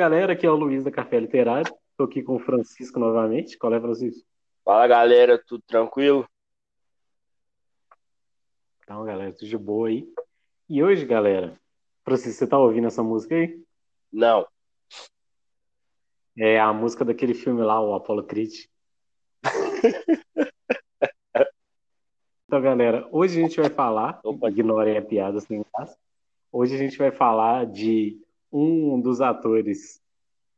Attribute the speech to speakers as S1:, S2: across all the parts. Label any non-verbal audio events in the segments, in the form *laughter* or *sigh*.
S1: Galera, aqui é o Luiz da Café Literário. Estou aqui com o Francisco novamente. Qual é, Francisco?
S2: Fala galera, tudo tranquilo?
S1: Então, galera, tudo de boa aí. E hoje, galera, Francisco, você tá ouvindo essa música aí?
S2: Não.
S1: É a música daquele filme lá, o Apollo Creed. *laughs* então, galera, hoje a gente vai falar,
S2: Opa.
S1: ignorem a piada sem graça. Hoje a gente vai falar de um dos atores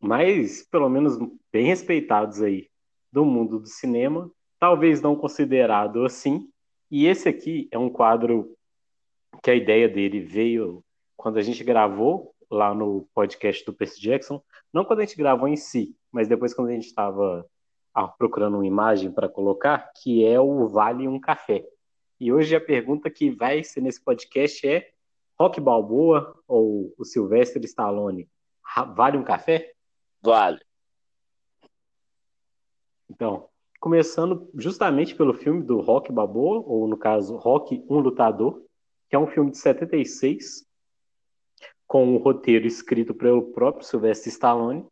S1: mais, pelo menos, bem respeitados aí do mundo do cinema, talvez não considerado assim. E esse aqui é um quadro que a ideia dele veio quando a gente gravou lá no podcast do Percy Jackson, não quando a gente gravou em si, mas depois quando a gente estava procurando uma imagem para colocar, que é o Vale um Café. E hoje a pergunta que vai ser nesse podcast é Rock Balboa ou o Sylvester Stallone vale um café?
S2: Vale.
S1: Então, começando justamente pelo filme do Rock Balboa, ou no caso, Rock, um Lutador, que é um filme de 76, com um roteiro escrito pelo próprio Sylvester Stallone,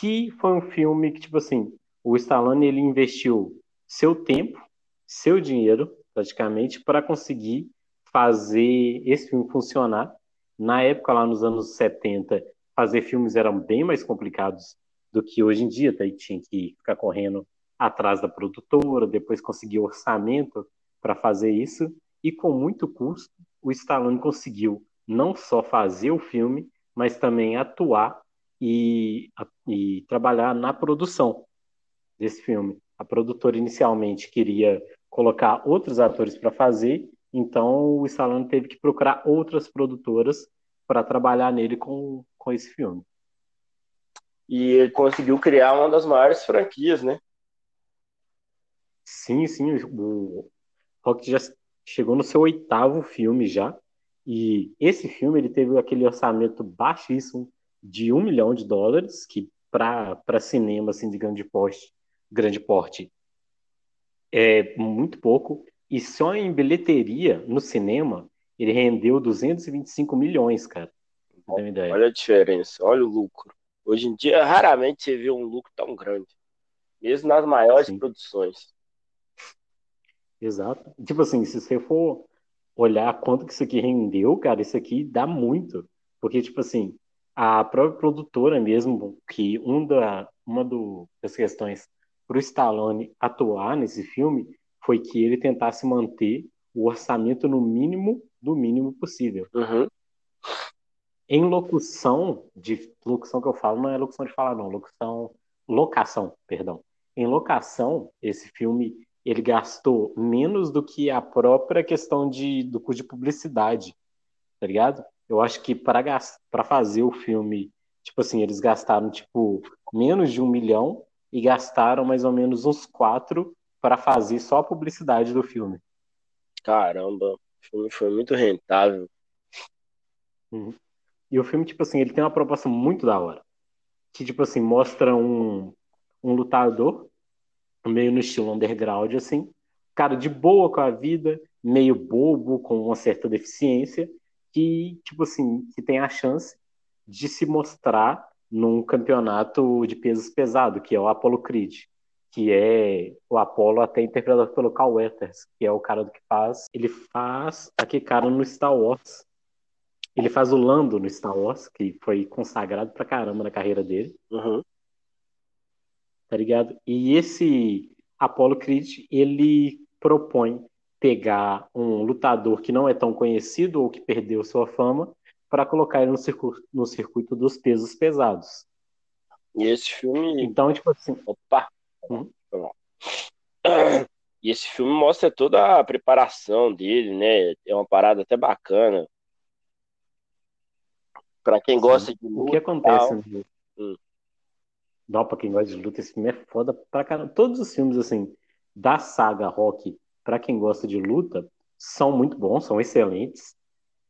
S1: que foi um filme que, tipo assim, o Stallone ele investiu seu tempo, seu dinheiro, praticamente, para conseguir fazer esse filme funcionar. Na época, lá nos anos 70, fazer filmes eram bem mais complicados do que hoje em dia, daí tinha que ficar correndo atrás da produtora, depois conseguir orçamento para fazer isso, e com muito custo, o Stallone conseguiu não só fazer o filme, mas também atuar e, e trabalhar na produção desse filme. A produtora inicialmente queria colocar outros atores para fazer, então o Stallone teve que procurar outras produtoras para trabalhar nele com, com esse filme.
S2: E ele conseguiu criar uma das maiores franquias, né?
S1: Sim, sim, o Rock já chegou no seu oitavo filme já, e esse filme ele teve aquele orçamento baixíssimo de um milhão de dólares, que para cinema assim, de grande porte, grande porte é muito pouco, e só em bilheteria no cinema ele rendeu 225 milhões, cara.
S2: Olha a diferença, olha o lucro. Hoje em dia, raramente você vê um lucro tão grande, mesmo nas maiores Sim. produções.
S1: Exato. Tipo assim, se você for olhar quanto que isso aqui rendeu, cara, isso aqui dá muito. Porque, tipo assim, a própria produtora mesmo, que um da, uma do, das questões para o Stallone atuar nesse filme foi que ele tentasse manter o orçamento no mínimo do mínimo possível.
S2: Uhum.
S1: Em locução, de locução que eu falo, não é locução de falar, não, locução, locação, perdão. Em locação, esse filme ele gastou menos do que a própria questão de, do custo de publicidade, tá ligado? Eu acho que para fazer o filme, tipo assim, eles gastaram tipo menos de um milhão e gastaram mais ou menos uns quatro para fazer só a publicidade do filme.
S2: Caramba, o filme foi muito rentável.
S1: Uhum. E o filme, tipo assim, ele tem uma proposta muito da hora. Que, tipo assim, mostra um, um lutador meio no estilo underground, assim, cara de boa com a vida, meio bobo, com uma certa deficiência, que, tipo assim, que tem a chance de se mostrar num campeonato de pesos pesado, que é o Apollo Creed, que é o Apollo até interpretado pelo Carl Weathers, que é o cara do que faz, ele faz aquele cara no Star Wars. Ele faz o Lando no Star Wars, que foi consagrado pra caramba na carreira dele.
S2: Uhum
S1: tá ligado? E esse Apollo Creed, ele propõe pegar um lutador que não é tão conhecido ou que perdeu sua fama para colocar ele no circuito, no circuito dos pesos pesados.
S2: E esse filme.
S1: Então, tipo assim.
S2: Opa! Hum? E esse filme mostra toda a preparação dele, né? É uma parada até bacana. Para quem gosta Sim. de luta.
S1: O que acontece? Né? Hum. Não, pra quem gosta de luta, esse filme é foda pra caramba. Todos os filmes, assim, da saga Rock, pra quem gosta de luta, são muito bons, são excelentes.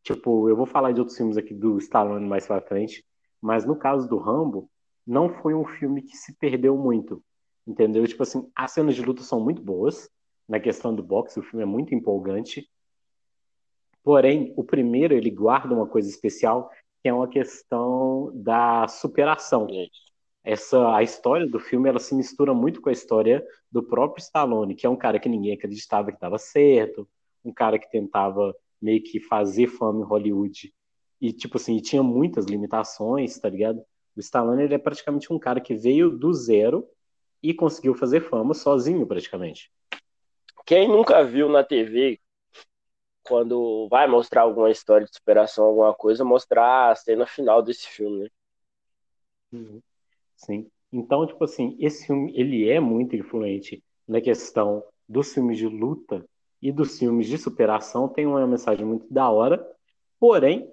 S1: Tipo, eu vou falar de outros filmes aqui do Stallone mais pra frente, mas no caso do Rambo, não foi um filme que se perdeu muito, entendeu? Tipo assim, as cenas de luta são muito boas, na questão do boxe, o filme é muito empolgante. Porém, o primeiro, ele guarda uma coisa especial, que é uma questão da superação. Essa a história do filme ela se mistura muito com a história do próprio Stallone, que é um cara que ninguém acreditava que estava certo, um cara que tentava meio que fazer fama em Hollywood e tipo assim, tinha muitas limitações, tá ligado? O Stallone ele é praticamente um cara que veio do zero e conseguiu fazer fama sozinho praticamente.
S2: Quem nunca viu na TV quando vai mostrar alguma história de superação, alguma coisa, mostrar a cena final desse filme, né?
S1: Uhum. Sim. Então, tipo assim, esse filme, ele é muito influente na questão dos filmes de luta e dos filmes de superação, tem uma mensagem muito da hora, porém,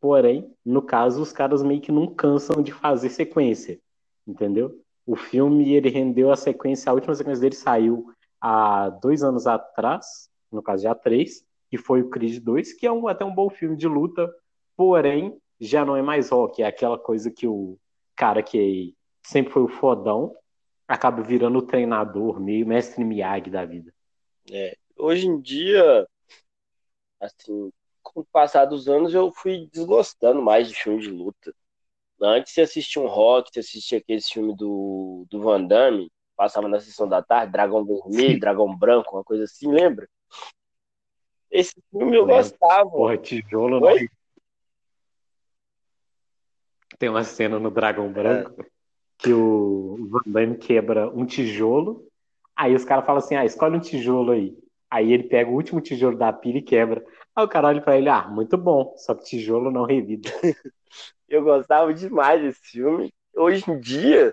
S1: porém, no caso, os caras meio que não cansam de fazer sequência, entendeu? O filme, ele rendeu a sequência, a última sequência dele saiu há dois anos atrás, no caso já três, que foi o Creed 2, que é um, até um bom filme de luta, porém já não é mais rock, é aquela coisa que o cara que sempre foi o fodão acaba virando o treinador, meio mestre Miyagi da vida.
S2: É, hoje em dia, assim, com o passar dos anos, eu fui desgostando mais de filme de luta. Antes você assistia um rock, você assistia aquele filme do, do Van Damme, passava na sessão da tarde, Dragão Vermelho, Sim. Dragão Branco, uma coisa assim, lembra? Esse filme eu gostava.
S1: Porra, tijolo não. Tem uma cena no Dragão Branco é. que o Van Damme quebra um tijolo. Aí os caras falam assim: ah, escolhe um tijolo aí. Aí ele pega o último tijolo da pilha e quebra. Aí o cara olha pra ele: ah, muito bom, só que tijolo não revida. *laughs*
S2: eu gostava demais desse filme. Hoje em dia,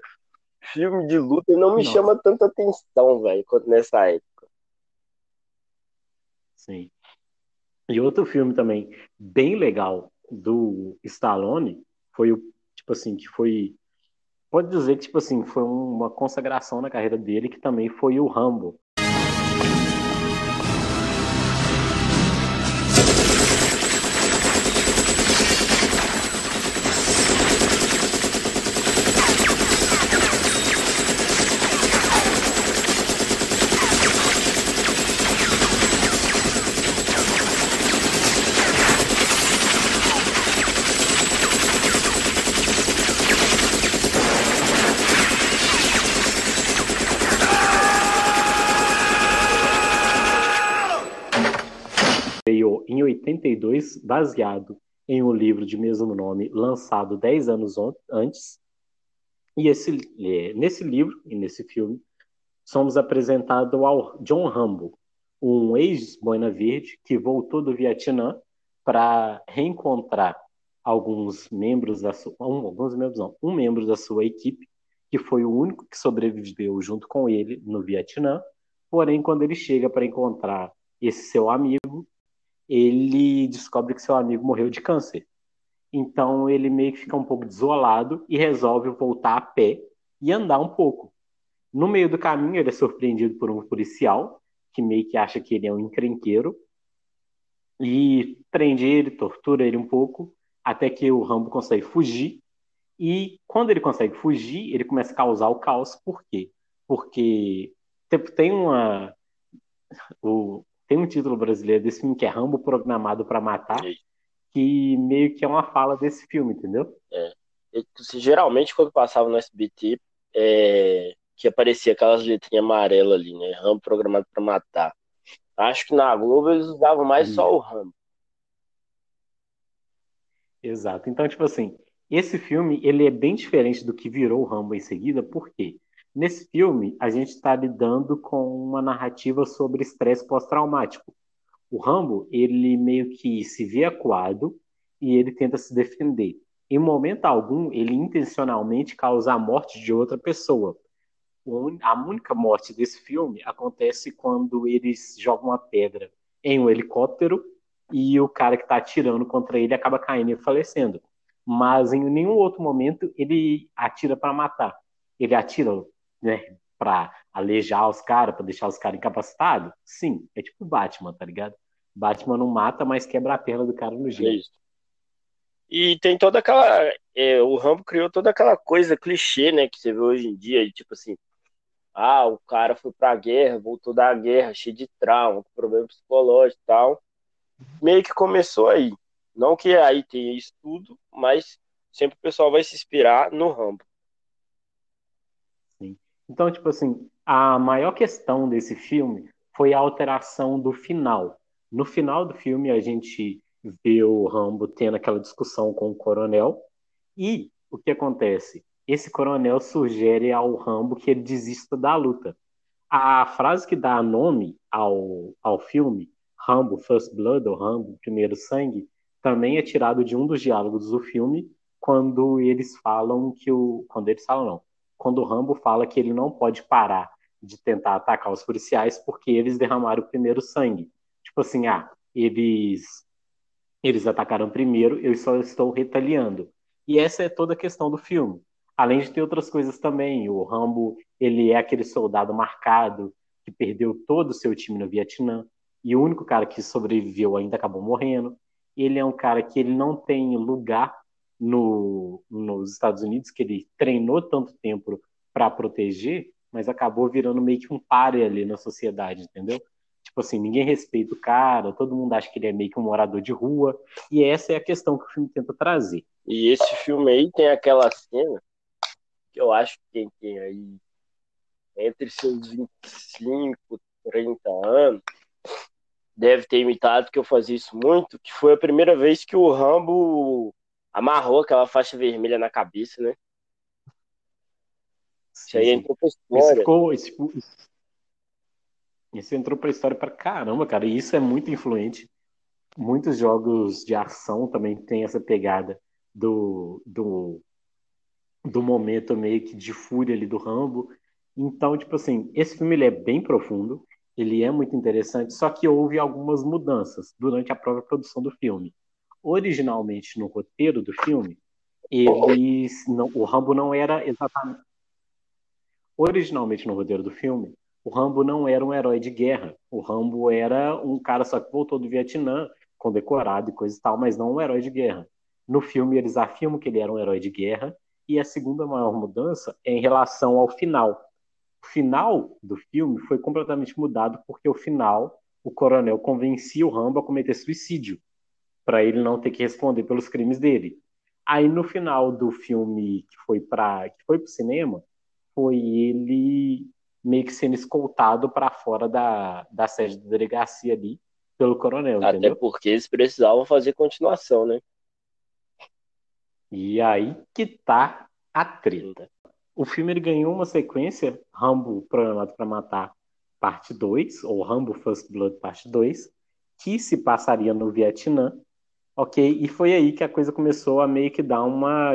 S2: filme de luta não me Nossa. chama tanta atenção, velho, quanto nessa época.
S1: Sim. E outro filme também bem legal do Stallone foi o tipo assim que foi pode dizer que tipo assim foi uma consagração na carreira dele que também foi o Rambo 82, baseado em um livro de mesmo nome, lançado 10 anos antes. E esse, é, nesse livro e nesse filme, somos apresentados ao John Rambo, um ex-boina verde que voltou do Vietnã para reencontrar alguns membros da sua, um, alguns membros não, um membro da sua equipe que foi o único que sobreviveu junto com ele no Vietnã. Porém, quando ele chega para encontrar esse seu amigo, ele descobre que seu amigo morreu de câncer. Então ele meio que fica um pouco desolado e resolve voltar a pé e andar um pouco. No meio do caminho, ele é surpreendido por um policial que meio que acha que ele é um encrenqueiro e prende ele, tortura ele um pouco, até que o Rambo consegue fugir. E quando ele consegue fugir, ele começa a causar o caos. Por quê? Porque tem uma. O, tem um título brasileiro desse filme que é Rambo Programado para Matar, que meio que é uma fala desse filme, entendeu?
S2: É. Geralmente, quando passava no SBT, é, que aparecia aquelas letrinhas amarelas ali, né? Rambo Programado para Matar. Acho que na Globo eles usavam mais só o Rambo.
S1: Exato. Então, tipo assim, esse filme ele é bem diferente do que virou o Rambo em seguida, por quê? Nesse filme, a gente está lidando com uma narrativa sobre estresse pós-traumático. O Rambo, ele meio que se vê acuado e ele tenta se defender. Em momento algum, ele intencionalmente causa a morte de outra pessoa. A única morte desse filme acontece quando eles jogam uma pedra em um helicóptero e o cara que está atirando contra ele acaba caindo e falecendo. Mas em nenhum outro momento ele atira para matar. Ele atira né, para alejar os caras, para deixar os caras incapacitados? Sim, é tipo Batman, tá ligado? Batman não mata, mas quebra a perna do cara no jeito.
S2: E tem toda aquela. É, o Rambo criou toda aquela coisa clichê, né, que você vê hoje em dia, tipo assim. Ah, o cara foi pra guerra, voltou da guerra, cheio de trauma, com problema psicológico e tal. Meio que começou aí. Não que aí tenha isso tudo, mas sempre o pessoal vai se inspirar no Rambo.
S1: Então, tipo assim, a maior questão desse filme foi a alteração do final. No final do filme, a gente vê o Rambo tendo aquela discussão com o coronel, e o que acontece? Esse coronel sugere ao Rambo que ele desista da luta. A frase que dá nome ao, ao filme, Rambo First Blood, ou Rambo Primeiro Sangue, também é tirado de um dos diálogos do filme, quando eles falam que o. Quando eles falam, não. Quando o Rambo fala que ele não pode parar de tentar atacar os policiais porque eles derramaram o primeiro sangue. Tipo assim, ah, eles eles atacaram primeiro, eu só estou retaliando. E essa é toda a questão do filme. Além de ter outras coisas também, o Rambo, ele é aquele soldado marcado que perdeu todo o seu time no Vietnã e o único cara que sobreviveu ainda acabou morrendo. Ele é um cara que ele não tem lugar no, nos Estados Unidos, que ele treinou tanto tempo para proteger, mas acabou virando meio que um páreo ali na sociedade, entendeu? Tipo assim, ninguém respeita o cara, todo mundo acha que ele é meio que um morador de rua, e essa é a questão que o filme tenta trazer.
S2: E esse filme aí tem aquela cena que eu acho que quem tem aí entre seus 25, 30 anos deve ter imitado, que eu fazia isso muito, que foi a primeira vez que o Rambo amarrou aquela faixa vermelha na cabeça, né? Isso aí entrou pra história. Isso, ficou,
S1: isso, isso entrou pra história pra caramba, cara. E isso é muito influente. Muitos jogos de ação também têm essa pegada do, do, do momento meio que de fúria ali do Rambo. Então, tipo assim, esse filme ele é bem profundo, ele é muito interessante, só que houve algumas mudanças durante a própria produção do filme. Originalmente no roteiro do filme, eles não, o Rambo não era exatamente Originalmente no roteiro do filme, o Rambo não era um herói de guerra. O Rambo era um cara só que voltou do Vietnã, condecorado e coisa e tal, mas não um herói de guerra. No filme, eles afirmam que ele era um herói de guerra, e a segunda maior mudança é em relação ao final. O final do filme foi completamente mudado porque o final, o coronel convencia o Rambo a cometer suicídio, para ele não ter que responder pelos crimes dele. Aí no final do filme que foi para que foi pro cinema, foi ele meio que sendo escoltado para fora da, da sede da delegacia ali pelo coronel,
S2: Até
S1: entendeu?
S2: porque eles precisavam fazer continuação, né?
S1: E aí que tá a treta. O filme ele ganhou uma sequência, Rambo Programado para Matar, parte 2, ou Rambo First Blood, parte 2, que se passaria no Vietnã, ok? E foi aí que a coisa começou a meio que dar uma,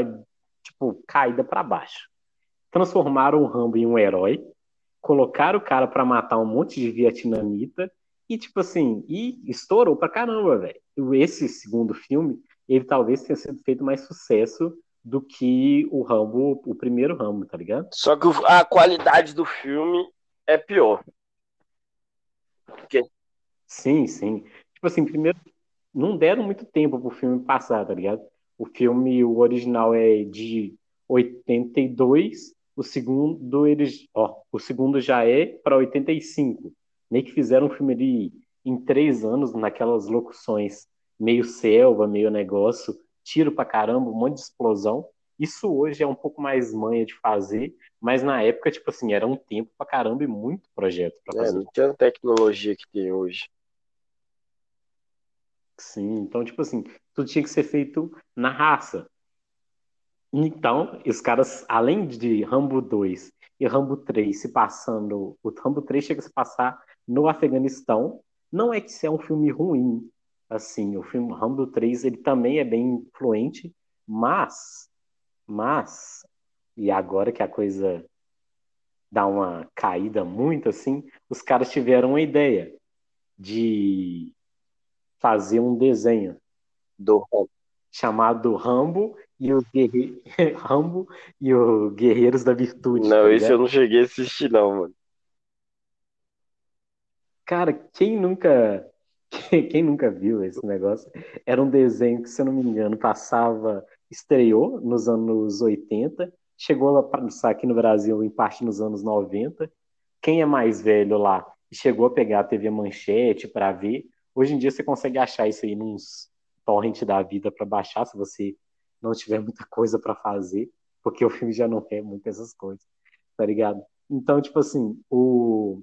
S1: tipo, caída para baixo transformaram o Rambo em um herói, colocaram o cara para matar um monte de vietnamita e tipo assim, e estourou pra caramba, velho. Esse segundo filme, ele talvez tenha sido feito mais sucesso do que o Rambo, o primeiro Rambo, tá ligado?
S2: Só que a qualidade do filme é pior.
S1: Porque... Sim, sim. Tipo assim, primeiro, não deram muito tempo pro filme passar, tá ligado? O filme, o original é de 82 o segundo eles, ó, o segundo já é para 85. Nem que fizeram um filme ali em três anos, naquelas locuções meio selva, meio negócio, tiro pra caramba, um monte de explosão. Isso hoje é um pouco mais manha de fazer, mas na época, tipo assim, era um tempo pra caramba e muito projeto pra é, fazer.
S2: É, não tinha a tecnologia que tem hoje.
S1: Sim, então, tipo assim, tudo tinha que ser feito na raça. Então, os caras, além de Rambo 2 e Rambo 3 se passando, o Rambo 3 chega a se passar no Afeganistão. Não é que isso é um filme ruim, assim, o filme Rambo 3 ele também é bem influente, mas, mas, e agora que a coisa dá uma caída muito assim, os caras tiveram uma ideia de fazer um desenho do chamado Rambo e os guerre... *laughs* Rambo e os Guerreiros da Virtude.
S2: Não, tá esse eu não cheguei a assistir, não, mano.
S1: Cara, quem nunca. *laughs* Quem nunca viu esse negócio? Era um desenho que, se eu não me engano, passava. Estreou nos anos 80, chegou a passar aqui no Brasil em parte nos anos 90. Quem é mais velho lá chegou a pegar a TV Manchete para ver. Hoje em dia você consegue achar isso aí nos torrent da vida para baixar, se você não tiver muita coisa para fazer, porque o filme já não é muito essas coisas, tá ligado? Então, tipo assim, o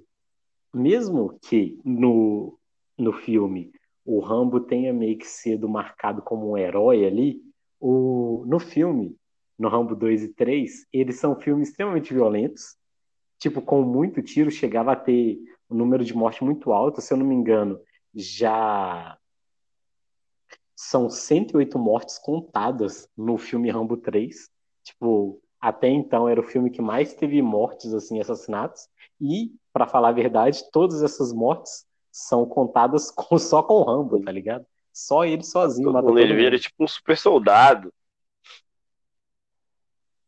S1: mesmo que no, no filme o Rambo tenha meio que sido marcado como um herói ali, o, no filme, no Rambo 2 e 3, eles são filmes extremamente violentos, tipo, com muito tiro, chegava a ter um número de morte muito alto, se eu não me engano, já são 108 mortes contadas no filme Rambo 3. Tipo, até então era o filme que mais teve mortes, assim, assassinatos. E, para falar a verdade, todas essas mortes são contadas *laughs* com, só com o Rambo, tá ligado? Só ele sozinho.
S2: Quando ele vira tipo um super soldado.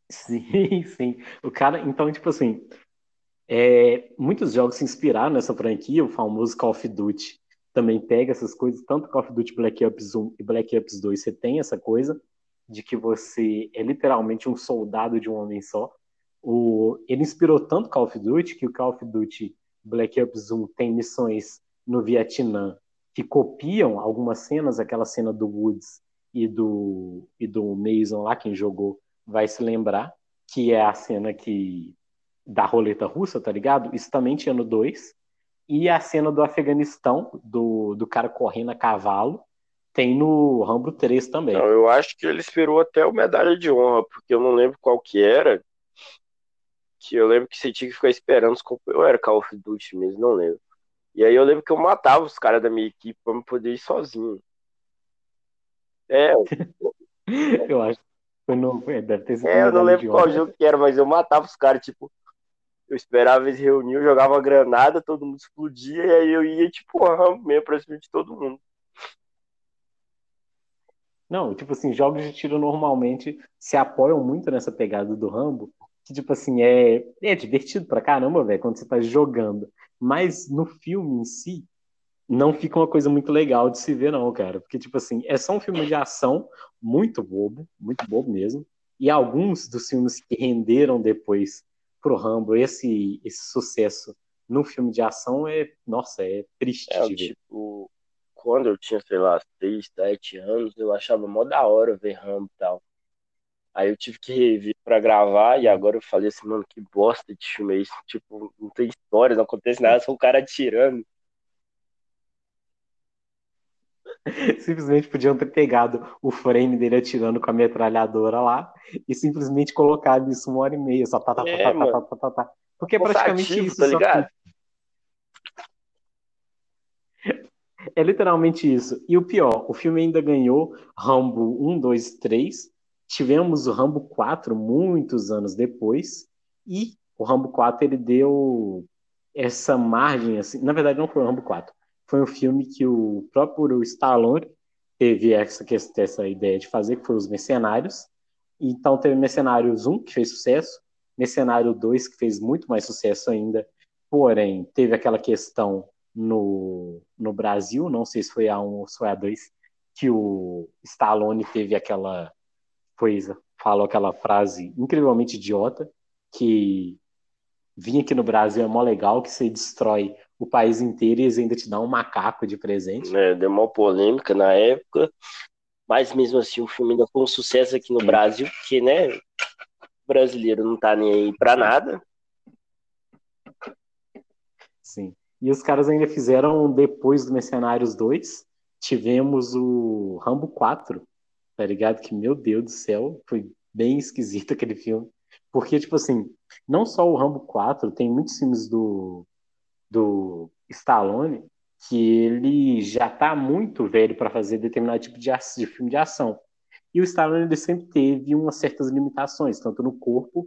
S1: Sim, *laughs* sim. O cara, então, tipo assim, é, muitos jogos se inspiraram nessa franquia, o famoso Call of Duty também pega essas coisas, tanto Call of Duty Black Ops 1 e Black Ops 2, você tem essa coisa de que você é literalmente um soldado de um homem só. O, ele inspirou tanto Call of Duty que o Call of Duty Black Ops 1 tem missões no Vietnã que copiam algumas cenas, aquela cena do Woods e do, e do Mason lá, quem jogou vai se lembrar, que é a cena que da roleta russa, tá ligado? Isso também tinha no 2. E a cena do Afeganistão, do, do cara correndo a cavalo, tem no Rambo 3 também.
S2: Não, eu acho que ele esperou até o Medalha de Honra, porque eu não lembro qual que era. Que eu lembro que você tinha que ficar esperando os Eu era Call of Duty mesmo, não lembro. E aí eu lembro que eu matava os caras da minha equipe pra me poder ir sozinho. É.
S1: eu *laughs* acho. Foi no, deve ter sido
S2: é, eu não lembro qual jogo que era, mas eu matava os caras, tipo, eu esperava eles reunir, eu jogava granada, todo mundo explodia, e aí eu ia, tipo, Rambo mesmo pra cima de todo mundo.
S1: Não, tipo assim, jogos de tiro normalmente se apoiam muito nessa pegada do Rambo, que, tipo assim, é, é divertido pra caramba, velho, quando você tá jogando. Mas no filme em si, não fica uma coisa muito legal de se ver, não, cara. Porque, tipo assim, é só um filme de ação muito bobo, muito bobo mesmo. E alguns dos filmes que renderam depois pro Rambo esse, esse sucesso no filme de ação é, nossa, é triste
S2: é,
S1: de ver.
S2: Tipo, quando eu tinha, sei lá, 6, 7 anos, eu achava mó da hora ver Rambo e tal. Aí eu tive que rever pra gravar e agora eu falei assim, mano, que bosta de filme é isso? Tipo, não tem história, não acontece nada, só o cara atirando. *laughs*
S1: simplesmente podiam ter pegado o frame dele atirando com a metralhadora lá e simplesmente colocado isso uma hora e meia, só tá, tá, tá, é, tá, tá, tá, tá, tá, Porque é praticamente isso. Tá ligado? *laughs* É literalmente isso. E o pior, o filme ainda ganhou Rambo 1, 2, 3. Tivemos o Rambo 4 muitos anos depois. E o Rambo 4 ele deu essa margem assim. Na verdade, não foi o Rambo 4 foi um filme que o próprio Stallone teve essa, essa ideia de fazer, que foi Os Mercenários. Então teve Mercenários 1, que fez sucesso, Mercenário 2, que fez muito mais sucesso ainda, porém teve aquela questão no, no Brasil, não sei se foi a 1 ou se foi a 2, que o Stallone teve aquela coisa, falou aquela frase incrivelmente idiota, que vinha aqui no Brasil é mó legal, que você destrói o país inteiro e eles ainda te dão um macaco de presente.
S2: É, deu uma polêmica na época, mas mesmo assim o filme ainda foi um sucesso aqui no. Brasil, porque, né, o brasileiro não tá nem aí pra nada.
S1: Sim. E os caras ainda fizeram, depois do Mercenários 2, tivemos o Rambo 4, tá ligado? Que, meu Deus do céu, foi bem esquisito *laughs* aquele filme. Porque, tipo assim, não só o Rambo 4, tem muitos filmes do, do Stallone que ele já está muito velho para fazer determinado tipo de, de, filme de ação. E o Stallone ele sempre teve umas certas limitações, tanto no corpo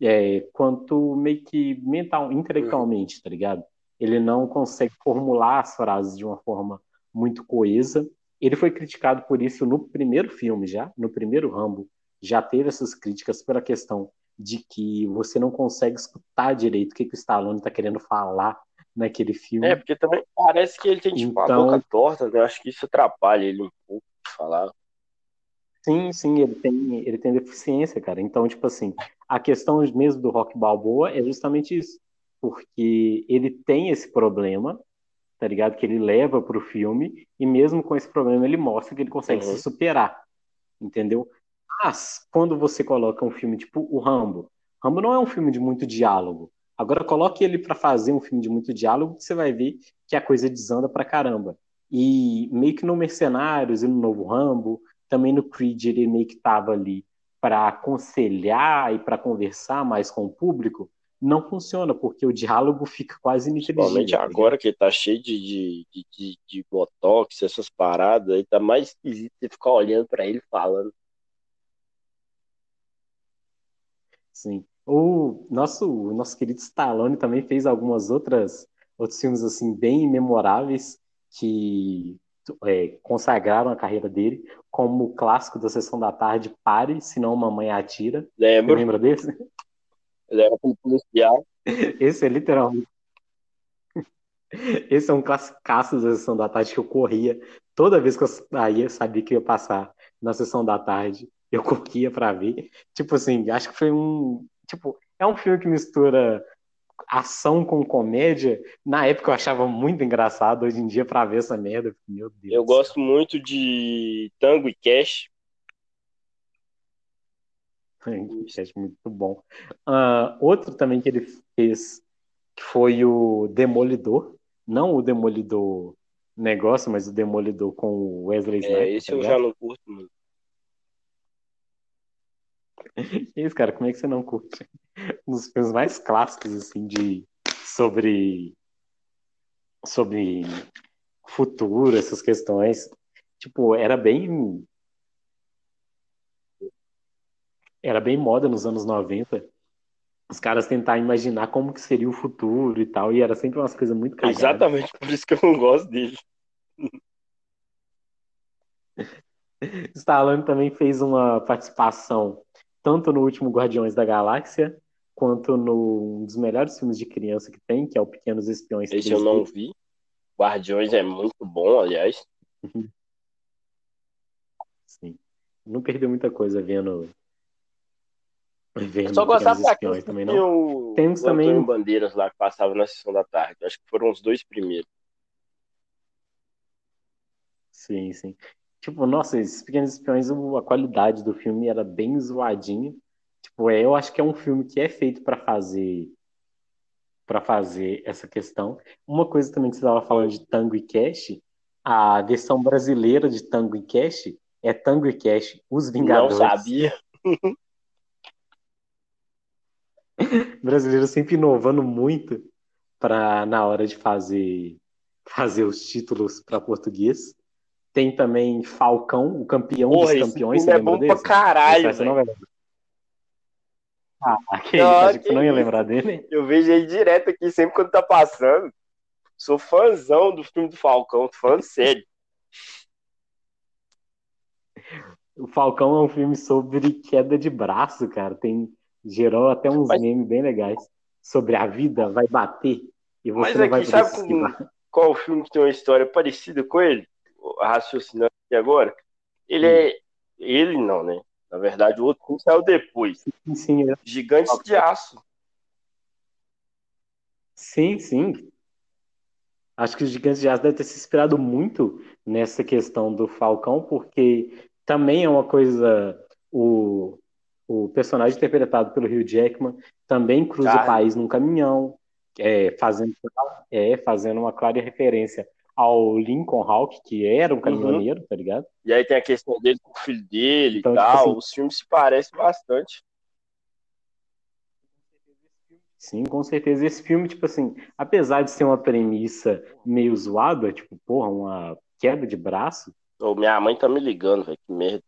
S1: é, quanto meio que mental, intelectualmente, tá ligado? Ele não consegue formular as frases de uma forma muito coesa. Ele foi criticado por isso no primeiro filme já, no primeiro Rambo, já teve essas críticas pela questão de que você não consegue escutar direito o que, que o Stallone está querendo falar naquele filme.
S2: É, porque também parece que ele tem tipo então... a boca torta, né? Eu acho que isso atrapalha ele um pouco de falar.
S1: Sim, sim, ele tem, ele tem deficiência, cara. Então, tipo assim, a questão mesmo do Rock Balboa é justamente isso. Porque ele tem esse problema tá ligado? Que ele leva pro filme, e mesmo com esse problema ele mostra que ele consegue
S2: Uhum.
S1: se superar, entendeu? Mas, quando você coloca um filme tipo o Rambo, Rambo não é um filme de muito diálogo. Agora coloque ele pra fazer um filme de muito diálogo, você vai ver que a coisa desanda pra caramba. E meio que no Mercenários e no Novo Rambo, também no Creed ele meio que tava ali para aconselhar e para conversar mais com o público, não funciona, porque o diálogo fica quase
S2: Principalmente
S1: ininteligível. tá
S2: agora que ele tá cheio de, de, de, de, de botox, essas paradas, aí tá mais esquisito você ficar olhando pra ele falando.
S1: Sim. O nosso, o nosso querido Stallone também fez algumas outras outros filmes assim bem memoráveis que é, consagraram a carreira dele, como o clássico da Sessão da Tarde, Pare, senão Mamãe Atira. Você
S2: Lembro,
S1: lembra desse?
S2: ele era policial. *laughs*
S1: Esse é literalmente. Esse é um classicaço da Sessão da Tarde que eu corria. Toda vez que eu saía, sabia que ia passar na Sessão da Tarde. Eu corria pra ver. Tipo assim, acho que foi um. Tipo, é um filme que mistura ação com comédia. Na época eu achava muito engraçado. Hoje em dia, pra ver essa merda, meu Deus.
S2: Eu gosto muito de Tango e Cash.
S1: É muito bom. Ah, outro também que ele fez que foi o Demolidor. Não o Demolidor negócio, mas o Demolidor com o Wesley Snipes.
S2: É, esse
S1: tá
S2: eu já não curto muito. *laughs*
S1: Isso, cara, como é que você não curte? Um dos filmes mais clássicos, assim, de sobre sobre futuro, essas questões. Tipo, era bem era bem moda nos anos 90. Os caras tentar imaginar como que seria o futuro e tal, e era sempre umas coisas muito cagadas.
S2: Exatamente por isso que eu não gosto dele. *laughs*
S1: Stallone também fez uma participação tanto no último Guardiões da Galáxia, quanto no um dos melhores filmes de criança que tem, que é o Pequenos Espiões
S2: Esse
S1: 3D.
S2: eu não vi. Guardiões é muito bom, aliás.
S1: Sim. Não perdeu muita coisa vendo vendo
S2: Eu só
S1: Pequenos
S2: gostava daqueles
S1: também, não.
S2: o
S1: Temos
S2: o Antônio
S1: também-
S2: Bandeiras lá que passava na sessão da tarde. Acho que foram os dois primeiros.
S1: Sim, sim. Tipo, nossa, esses Pequenos Espiões, a qualidade do filme era bem zoadinha. Tipo, é, eu acho que é um filme que é feito pra fazer para fazer essa questão. Uma coisa também que você estava falando de Tango e Cash, a versão brasileira de Tango e Cash é Tango e Cash, Os
S2: Não
S1: Vingadores.
S2: sabia.
S1: O *laughs* brasileiro sempre inovando muito para na hora de fazer fazer os títulos para português. Tem também Falcão, o campeão
S2: Porra,
S1: dos
S2: esse
S1: campeões,
S2: filme
S1: você
S2: é
S1: lembra
S2: bom
S1: desse?
S2: pra caralho,
S1: Esse você não vai lembrar. Ah, *laughs* que
S2: Não,
S1: isso, que não ia lembrar dele. *laughs*
S2: Eu vejo ele direto aqui sempre quando tá passando. Sou fãzão do filme do Falcão, fã sério. *laughs*
S1: O Falcão é um filme sobre queda de braço, cara. Tem gerou até uns
S2: Mas-
S1: memes bem legais sobre a vida vai bater e você
S2: Mas
S1: não vai
S2: aqui,
S1: poder
S2: sabe
S1: se esquivar.
S2: qual o filme que tem uma história parecida com ele? Raciocinando aqui agora. Ele é. Ele não, né? Na verdade, o outro filme saiu depois.
S1: Sim, é-
S2: Gigantes de Aço.
S1: sim, sim. Acho que os Gigantes de Aço deve ter se inspirado muito nessa questão do Falcão, porque também é uma coisa. O, o personagem interpretado pelo Hugh Jackman também cruza o país num caminhão, é, fazendo, é, fazendo uma clara referência ao Lincoln Hawk, que era um caminhoneiro, tá ligado?
S2: E aí tem a questão dele com o filho dele
S1: Então,
S2: e
S1: tipo
S2: tal.
S1: assim-
S2: Os filmes se parecem bastante.
S1: Sim, com certeza. Esse filme, tipo assim, apesar de ser uma premissa meio zoada, tipo, porra, uma queda de braço,
S2: Ô, minha mãe tá me ligando, velho. Que merda.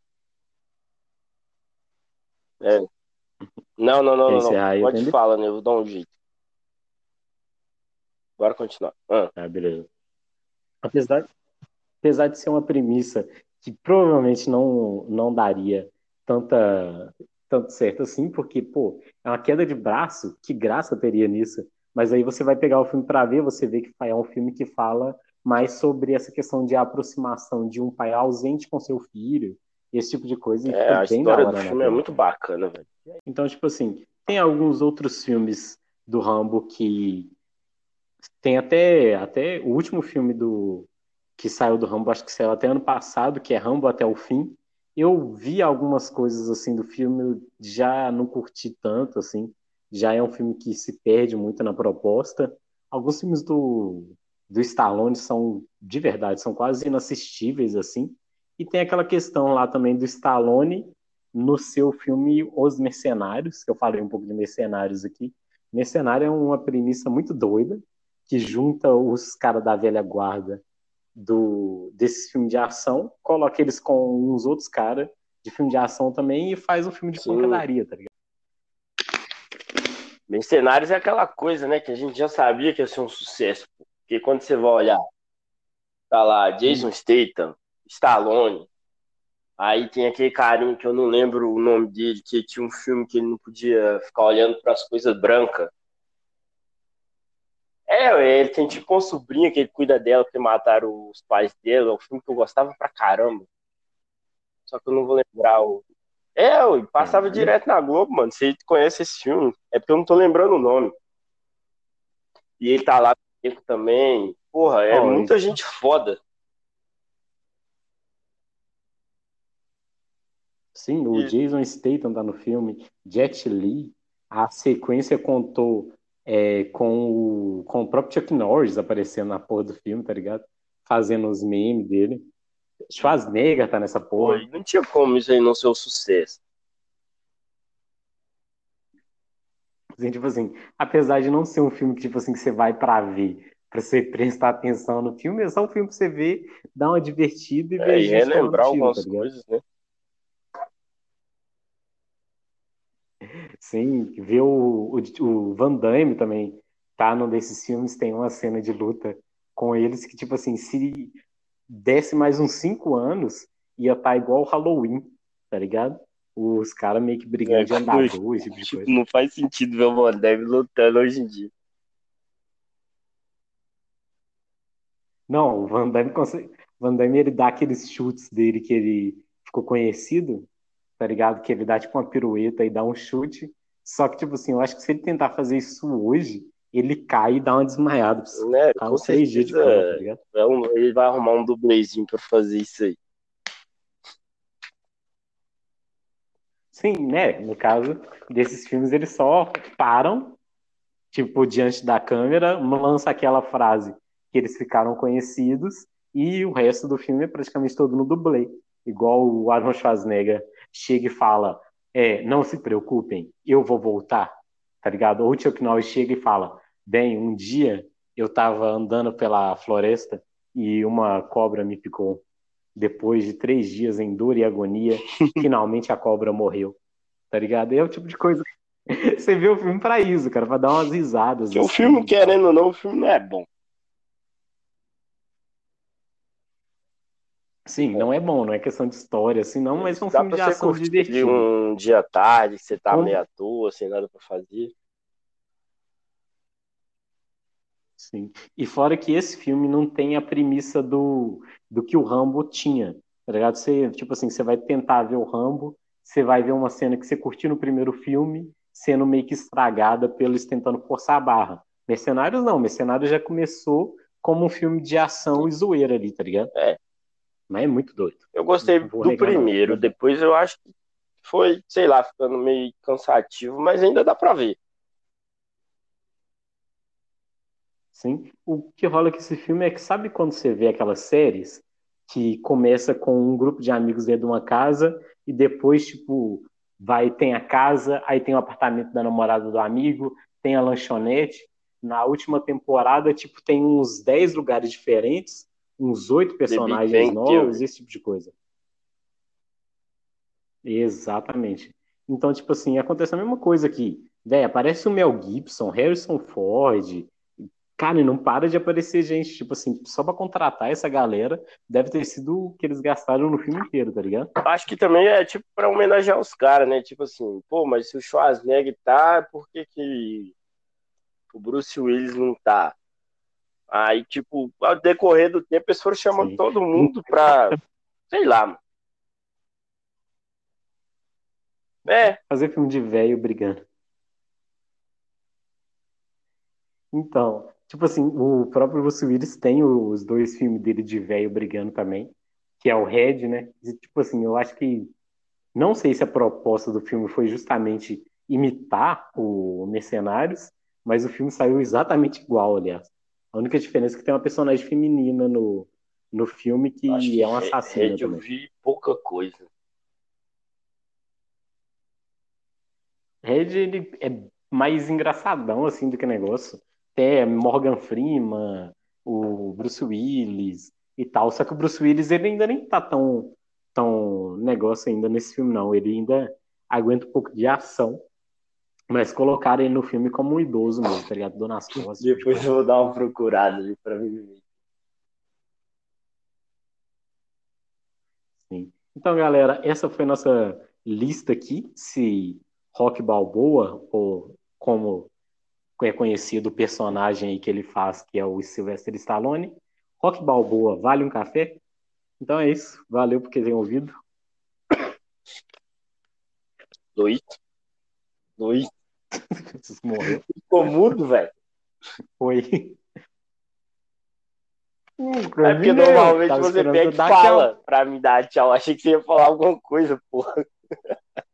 S2: É. Não, não, não, não. Não. Pode falar, né? Eu vou dar um jeito. Bora continuar. Ah,
S1: Ah, beleza. Apesar, apesar de ser uma premissa que provavelmente não, não daria tanta, tanto certo assim, porque, pô, é uma queda de braço, que graça teria nisso? Mas aí você vai pegar o filme pra ver, você vê que é um filme que fala mais sobre essa questão de aproximação de um pai ausente com seu filho, esse tipo de coisa,
S2: é, a história
S1: hora
S2: do
S1: na
S2: filme é muito bacana, velho.
S1: Então, tipo assim, tem alguns outros filmes do Rambo que Tem até, até o último filme do que saiu do Rambo, acho que saiu até ano passado, que é Rambo até o fim. Eu vi algumas coisas assim do filme, já não curti tanto assim. Já é um filme que se perde muito na proposta. Alguns filmes do do Stallone são de verdade, são quase inassistíveis assim. E tem aquela questão lá também do Stallone no seu filme Os Mercenários, que eu falei um pouco de mercenários aqui. Mercenário é uma premissa muito doida, que junta os caras da velha guarda do desse filme de ação, coloca eles com uns outros caras de filme de ação também e faz um filme de Sim. pancadaria, tá ligado?
S2: Mercenários é aquela coisa, né, que a gente já sabia que ia ser um sucesso. Porque quando você vai olhar, tá lá Jason Statham, Stallone, Aí tem aquele carinho que eu não lembro o nome dele, que tinha um filme que ele não podia ficar olhando para as coisas brancas. É, ele tem tipo uma sobrinha que ele cuida dela porque mataram os pais dele. É um filme que eu gostava pra caramba. Só que eu não vou lembrar o. É, eu passava direto na Globo, mano. Você conhece esse filme? É porque eu não tô lembrando o nome. E ele tá lá também. Porra, é oh, muita gente foda.
S1: Sim, o e... Jason Statham tá no filme, Jet Li, a sequência contou é, com, o, com o próprio Chuck Norris aparecendo na porra do filme, tá ligado? Fazendo os memes dele. Schwarzenegger tá nessa porra.
S2: Pô, não tinha como isso aí não ser um sucesso.
S1: Assim, tipo assim, apesar de não ser um filme que, tipo assim, que você vai pra ver, pra você prestar atenção no filme, é só um filme pra você ver, dar uma divertida e
S2: é,
S1: ver.
S2: E relembrar algumas tá coisas, né?
S1: Sim, ver o, o, o Van Damme também tá num desses filmes, tem uma cena de luta com eles que, tipo assim, se desse mais uns cinco anos, ia estar tá igual o Halloween, tá ligado? Os caras meio que brigando é, de andador, esse tipo de tipo, coisa.
S2: Não faz sentido ver o Van Damme lutando hoje em dia.
S1: Não, o Van Damme, consegue... Van Damme ele dá aqueles chutes dele que ele ficou conhecido, tá ligado? Que ele dá tipo uma pirueta e dá um chute. Só que, tipo assim, eu acho que se ele tentar fazer isso hoje, ele cai e dá uma desmaiada.
S2: Né, uns três dias de cama, tá ligado? É um, ele vai arrumar um dublezinho pra fazer isso aí.
S1: Sim, né? No caso desses filmes, eles só param, tipo, diante da câmera, lança aquela frase que eles ficaram conhecidos, e o resto do filme é praticamente todo no dublê. Igual o Arnold Schwarzenegger chega e fala: é, não se preocupem, eu vou voltar, tá ligado? Ou o Chuck Norris chega e fala: bem, um dia eu tava andando pela floresta e uma cobra me picou. Depois de três dias em dor e agonia, *laughs* finalmente a cobra morreu. Tá ligado? É o tipo de coisa. *laughs* Você vê o filme pra isso, cara, pra dar umas risadas.
S2: Assim. O filme, querendo ou não, o filme não é bom.
S1: Sim, não é bom, não é questão de história, assim, não, mas é um Dá filme de ação divertido.
S2: um dia à tarde, que você tá meio à toa, sem nada pra fazer.
S1: Sim. E fora que esse filme não tem a premissa do, do que o Rambo tinha, tá ligado? Você, tipo assim, você vai tentar ver o Rambo, você vai ver uma cena que você curtiu no primeiro filme, sendo meio que estragada pelos tentando forçar a barra. Mercenários não, Mercenários já começou como um filme de ação e zoeira ali, tá ligado?
S2: É.
S1: Mas é muito doido.
S2: Eu gostei do primeiro, não. depois eu acho que foi, sei lá, ficando meio cansativo, mas ainda dá pra ver.
S1: Sim. O que rola com esse filme é que sabe quando você vê aquelas séries que começa com um grupo de amigos dentro de uma casa e depois, tipo, vai, tem a casa, aí tem o apartamento da namorada do amigo, tem a lanchonete. Na última temporada, tipo, tem uns 10 lugares diferentes uns oito personagens novos, esse tipo de coisa. Exatamente. Então, tipo assim, acontece a mesma coisa aqui. Véi, aparece o Mel Gibson, Harrison Ford. Cara, e não para de aparecer gente, tipo assim, só pra contratar essa galera, deve ter sido o que eles gastaram no filme inteiro, tá ligado?
S2: Acho que também é tipo pra homenagear os caras, né? Tipo assim, pô, mas se o Schwarzenegger tá, por que, que o Bruce Willis não tá? Aí, tipo, ao decorrer do tempo, eles foram chamando Sim. todo mundo pra. *laughs* Sei lá, mano.
S1: É. Fazer filme de velho brigando. Então, Tipo assim, o próprio Bruce Willis tem os dois filmes dele de velho brigando também, que é o Red, né? E, tipo assim, eu acho que. Não sei se a proposta do filme foi justamente imitar o Mercenários, mas o filme saiu exatamente igual, aliás. A única diferença é que tem uma personagem feminina no, no filme que, que é um assassino.
S2: Red eu vi pouca coisa.
S1: Red ele é mais engraçadão assim do que negócio. Tem Morgan Freeman, o Bruce Willis e tal. Só que o Bruce Willis ele ainda nem tá tão, tão negócio ainda nesse filme, não. Ele ainda aguenta um pouco de ação. Mas colocaram ele no filme como um idoso mesmo, tá ligado? Dona as costas.
S2: Depois eu vou dar uma procurada ali pra mim.
S1: Sim. Então, galera, essa foi nossa lista aqui. Se Rock Balboa, ou como é conhecido o personagem aí que ele faz, que é o Sylvester Stallone. Rock Balboa, vale um café? Então é isso. Valeu por terem ouvido.
S2: Luiz. Luiz.
S1: Morreu.
S2: Ficou mudo, velho.
S1: Foi.
S2: É porque normalmente você pega e fala tchau. pra me dar tchau. Achei que você ia falar alguma coisa, porra. *laughs*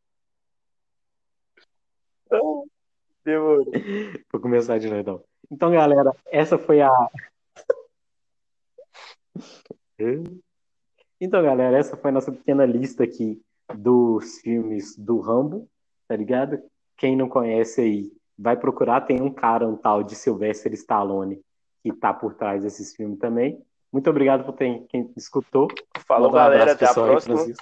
S2: Demorou.
S1: Vou começar de novo então. Então, galera, essa foi a. *laughs* Então, galera, essa foi a nossa pequena lista aqui dos filmes do Rambo, tá ligado? Quem não conhece aí, vai procurar. Tem um cara, um tal de Sylvester Stallone, que tá por trás desses filmes também. Muito obrigado por ter, quem escutou.
S2: Falou, galera. Até a próxima.